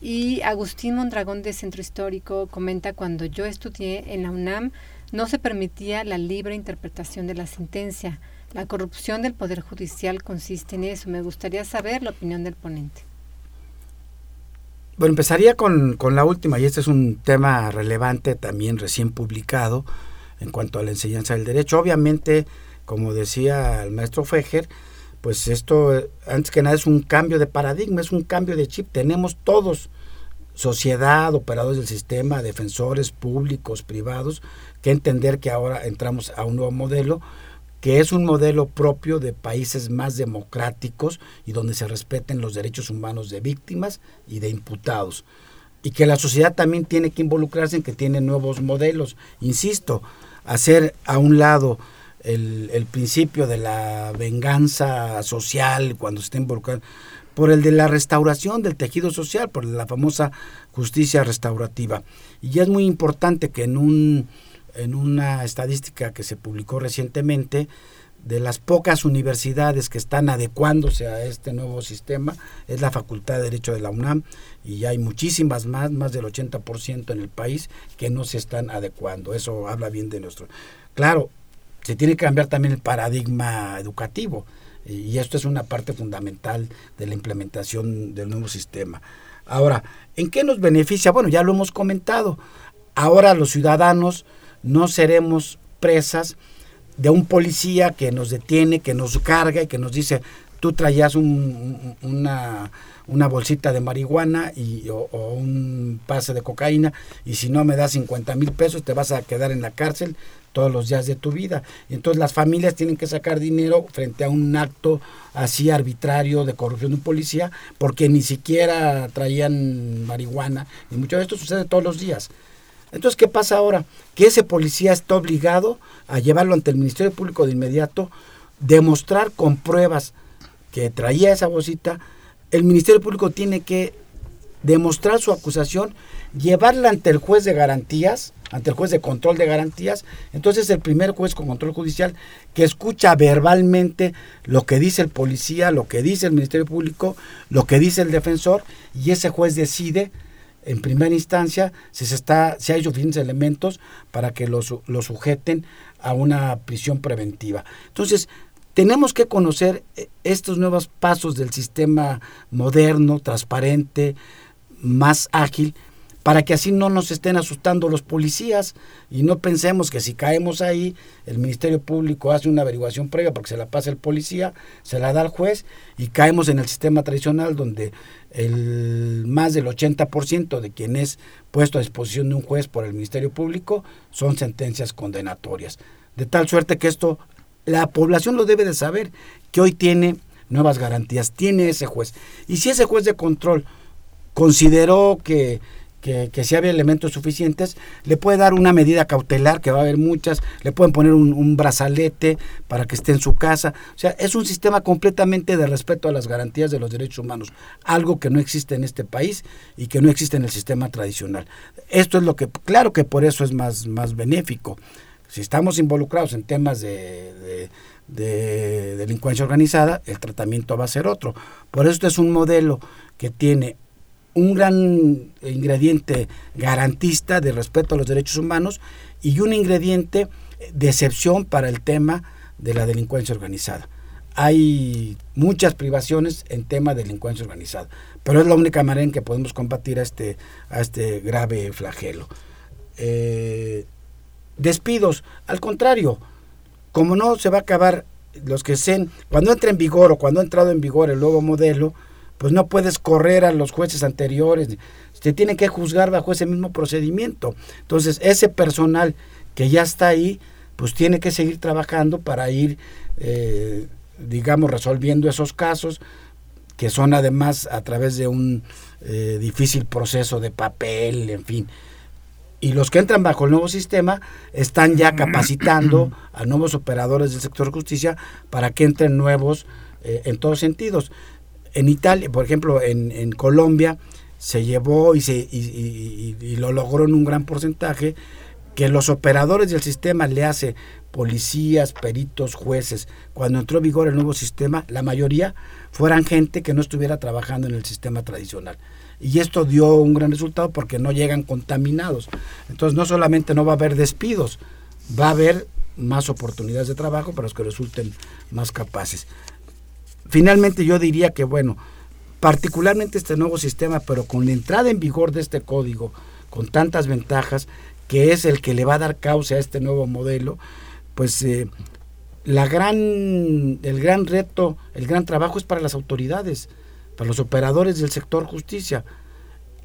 C: Y Agustín Mondragón de Centro Histórico comenta, cuando yo estudié en la UNAM, no se permitía la libre interpretación de la sentencia. La corrupción del Poder Judicial consiste en eso. Me gustaría saber la opinión del ponente.
B: Bueno, empezaría con, con la última, y este es un tema relevante también recién publicado en cuanto a la enseñanza del derecho. Obviamente, como decía el maestro Fejer, pues esto, eh, antes que nada, es un cambio de paradigma, es un cambio de chip. Tenemos todos, sociedad, operadores del sistema, defensores públicos, privados, que entender que ahora entramos a un nuevo modelo que es un modelo propio de países más democráticos y donde se respeten los derechos humanos de víctimas y de imputados. Y que la sociedad también tiene que involucrarse en que tiene nuevos modelos. Insisto, hacer a un lado el, el principio de la venganza social cuando se está involucrado, por el de la restauración del tejido social, por la famosa justicia restaurativa. Y ya es muy importante que en un en una estadística que se publicó recientemente, de las pocas universidades que están adecuándose a este nuevo sistema es la Facultad de Derecho de la UNAM y hay muchísimas más, más del 80% en el país que no se están adecuando. Eso habla bien de nuestro. Claro, se tiene que cambiar también el paradigma educativo y esto es una parte fundamental de la implementación del nuevo sistema. Ahora, ¿en qué nos beneficia? Bueno, ya lo hemos comentado. Ahora los ciudadanos no seremos presas de un policía que nos detiene, que nos carga y que nos dice, tú traías un, una, una bolsita de marihuana y, o, o un pase de cocaína y si no me das 50 mil pesos te vas a quedar en la cárcel todos los días de tu vida. Y entonces las familias tienen que sacar dinero frente a un acto así arbitrario de corrupción de un policía porque ni siquiera traían marihuana. Y mucho de esto sucede todos los días. Entonces, ¿qué pasa ahora? Que ese policía está obligado a llevarlo ante el Ministerio Público de inmediato, demostrar con pruebas que traía esa bolsita. El Ministerio Público tiene que demostrar su acusación, llevarla ante el juez de garantías, ante el juez de control de garantías. Entonces el primer juez con control judicial que escucha verbalmente lo que dice el policía, lo que dice el Ministerio Público, lo que dice el defensor, y ese juez decide en primera instancia si, se está, si hay suficientes elementos para que lo, lo sujeten a una prisión preventiva. Entonces, tenemos que conocer eh, estos nuevos pasos del sistema moderno, transparente, más ágil, para que así no nos estén asustando los policías y no pensemos que si caemos ahí, el Ministerio Público hace una averiguación previa porque se la pasa el policía, se la da al juez y caemos en el sistema tradicional donde el más del 80% de quien es puesto a disposición de un juez por el Ministerio Público son sentencias condenatorias. De tal suerte que esto la población lo debe de saber que hoy tiene nuevas garantías, tiene ese juez. Y si ese juez de control consideró que que, si había elementos suficientes, le puede dar una medida cautelar, que va a haber muchas, le pueden poner un, brazalete para que esté en su casa. O sea, es un sistema completamente de respeto a las garantías de los derechos humanos, algo que no existe en este país y que no existe en el sistema tradicional. Esto es lo que, claro que por eso es más, más benéfico. Si estamos involucrados en temas de, de delincuencia organizada, el tratamiento va a ser otro. Por eso este es un modelo que tiene un gran ingrediente garantista de respeto a los derechos humanos y un ingrediente de excepción para el tema de la delincuencia organizada. Hay muchas privaciones en tema de delincuencia organizada, pero es la única manera en que podemos combatir a este, este grave flagelo. Eh, despidos, al contrario, como no se va a acabar los que sean, cuando entre en vigor o cuando ha entrado en vigor el nuevo modelo, pues no puedes correr a los jueces anteriores, se tiene que juzgar bajo ese mismo procedimiento. Entonces, ese personal que ya está ahí, pues tiene que seguir trabajando para ir, eh, digamos, resolviendo esos casos, que son además a través de un eh, difícil proceso de papel, en fin. Y los que entran bajo el nuevo sistema están ya capacitando a nuevos operadores del sector justicia para que entren nuevos eh, en todos sentidos en Italia, por ejemplo, en, Colombia, se llevó y, se, y, lo logró en un gran porcentaje que los operadores del sistema le hace policías, peritos, jueces, cuando entró en vigor el nuevo sistema, la mayoría fueran gente que no estuviera trabajando en el sistema tradicional. Y esto dio un gran resultado porque no llegan contaminados. Entonces no solamente no va a haber despidos, va a haber más oportunidades de trabajo para los que resulten más capaces finalmente yo diría que, bueno, particularmente este nuevo sistema, pero con la entrada en vigor de este código, con tantas ventajas, que es el que le va a dar causa a este nuevo modelo, pues eh, la gran, el gran reto, el gran trabajo es para las autoridades, para los operadores del sector justicia.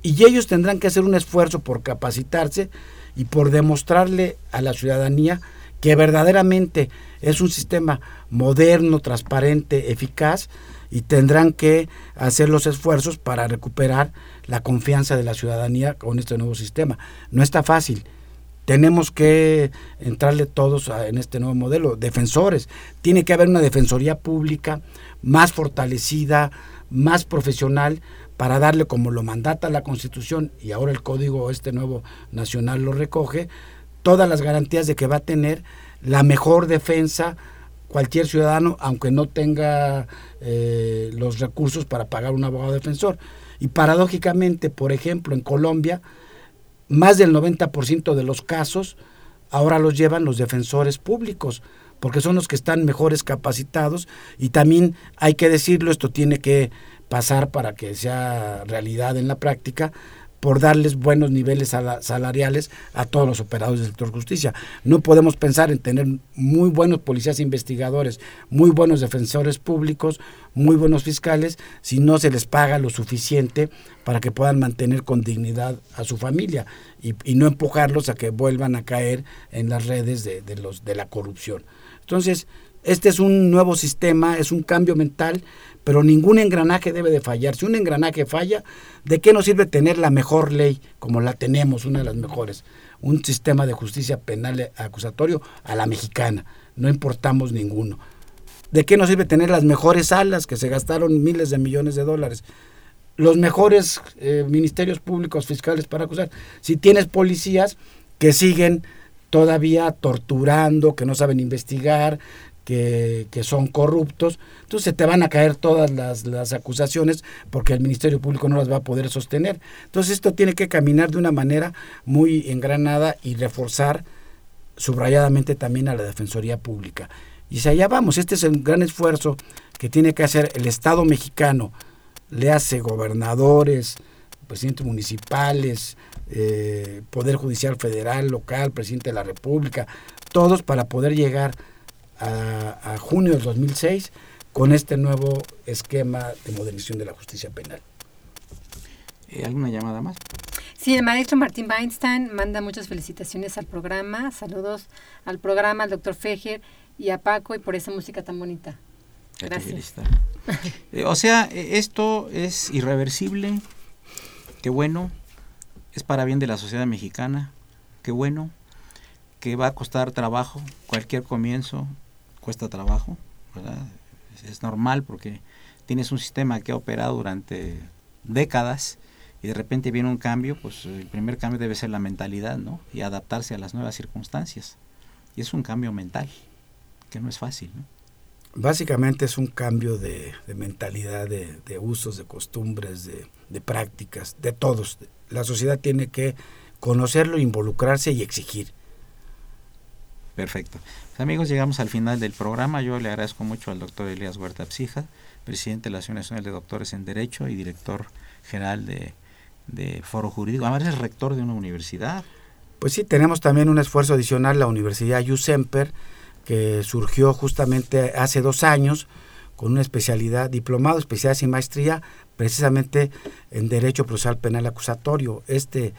B: Y ellos tendrán que hacer un esfuerzo por capacitarse y por demostrarle a la ciudadanía que verdaderamente es un sistema moderno, transparente, eficaz y tendrán que hacer los esfuerzos para recuperar la confianza de la ciudadanía con este nuevo sistema. No está fácil. Tenemos que entrarle todos en este nuevo modelo. Defensores. Tiene que haber una defensoría pública más fortalecida, más profesional, para darle como lo mandata la Constitución y ahora el Código este nuevo nacional lo recoge, todas las garantías de que va a tener la mejor defensa cualquier ciudadano, aunque no tenga eh, los recursos para pagar un abogado defensor. Y paradójicamente, por ejemplo, en Colombia, más del 90% de los casos ahora los llevan los defensores públicos, porque son los que están mejores capacitados y también hay que decirlo, esto tiene que pasar para que sea realidad en la práctica, por darles buenos niveles salariales a todos los operadores del sector justicia. No podemos pensar en tener muy buenos policías investigadores, muy buenos defensores públicos, muy buenos fiscales, si no se les paga lo suficiente para que puedan mantener con dignidad a su familia y, no empujarlos a que vuelvan a caer en las redes de, de, los, de la corrupción. Entonces, este es un nuevo sistema, es un cambio mental pero ningún engranaje debe de fallar. Si un engranaje falla, ¿de qué nos sirve tener la mejor ley como la tenemos, una de las mejores? Un sistema de justicia penal acusatorio a la mexicana. No importamos ninguno. ¿De qué nos sirve tener las mejores salas que se gastaron miles de millones de dólares? Los mejores eh, ministerios públicos fiscales para acusar. Si tienes policías que siguen todavía torturando, que no saben investigar, que, son corruptos, entonces se te van a caer todas las, acusaciones porque el Ministerio Público no las va a poder sostener. Entonces esto tiene que caminar de una manera muy engranada y reforzar subrayadamente también a la Defensoría Pública. Y si allá vamos, este es el gran esfuerzo que tiene que hacer el Estado mexicano, le hace gobernadores, presidentes municipales, eh, Poder Judicial Federal, local, presidente de la República, todos para poder llegar a, junio del 2006 con este nuevo esquema de modernización de la justicia penal.
A: Eh, ¿Alguna llamada más?
C: Sí, el maestro Martín Weinstein manda muchas felicitaciones al programa. Saludos al programa, al doctor Fejer y a Paco y por esa música tan bonita. Gracias.
A: Eh, o sea, e, esto es irreversible. Qué bueno. Es para bien de la sociedad mexicana. Qué bueno. Que va a costar trabajo cualquier comienzo cuesta trabajo. Es normal porque tienes un sistema que ha operado durante décadas y de repente viene un cambio, pues el primer cambio debe ser la mentalidad, ¿no? Y adaptarse a las nuevas circunstancias. Y es un cambio mental, que no es fácil.
B: Básicamente es un cambio de, mentalidad, de, de, usos, de costumbres, de, de prácticas, de todos. La sociedad tiene que conocerlo, involucrarse y exigir.
A: Perfecto. Pues, amigos, llegamos al final del programa. Yo le agradezco mucho al doctor Elías Huerta Psija, presidente de la Asociación Nacional de Doctores en Derecho y director general de, Foro Jurídico. Además es rector de una universidad.
B: Pues sí, tenemos también un esfuerzo adicional, la Universidad USEMPER, que surgió justamente hace dos años con una especialidad, diplomado, especialidad y maestría, precisamente en Derecho Procesal Penal Acusatorio. Este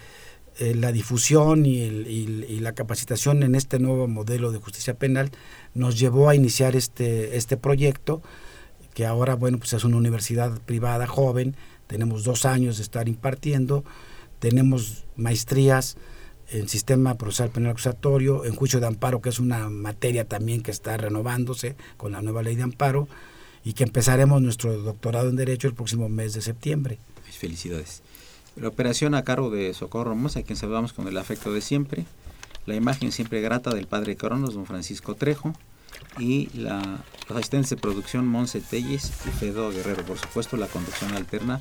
B: eh, la difusión y, la capacitación en este nuevo modelo de justicia penal nos llevó a iniciar este, este proyecto, que ahora, bueno, pues es una universidad privada joven, tenemos dos años de estar impartiendo, tenemos maestrías en sistema procesal penal acusatorio, en juicio de amparo, que es una materia también que está renovándose con la nueva ley de amparo, y que empezaremos nuestro doctorado en Derecho el próximo mes de septiembre.
A: Felicidades. La operación a cargo de Socorro Mosa, a quien saludamos con el afecto de siempre. La imagen siempre grata del padre Cronos, don Francisco Trejo. Y la, los asistentes de producción Monse Telles y Fedo Guerrero. Por supuesto, la conducción alterna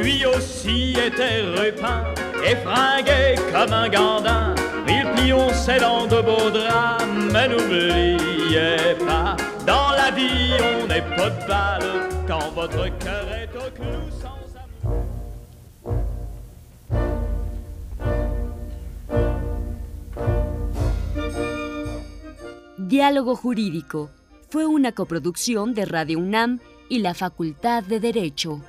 E: Lui aussi était repeint et fringué comme un gandin. Il plion ses dents de beaux draps, mais n'oubliez pas, dans la vie on n'est pas de balle quand votre cœur est au clou sans amour.
F: Diálogo Jurídico fue una coproducción de Radio UNAM y la Facultad de Derecho.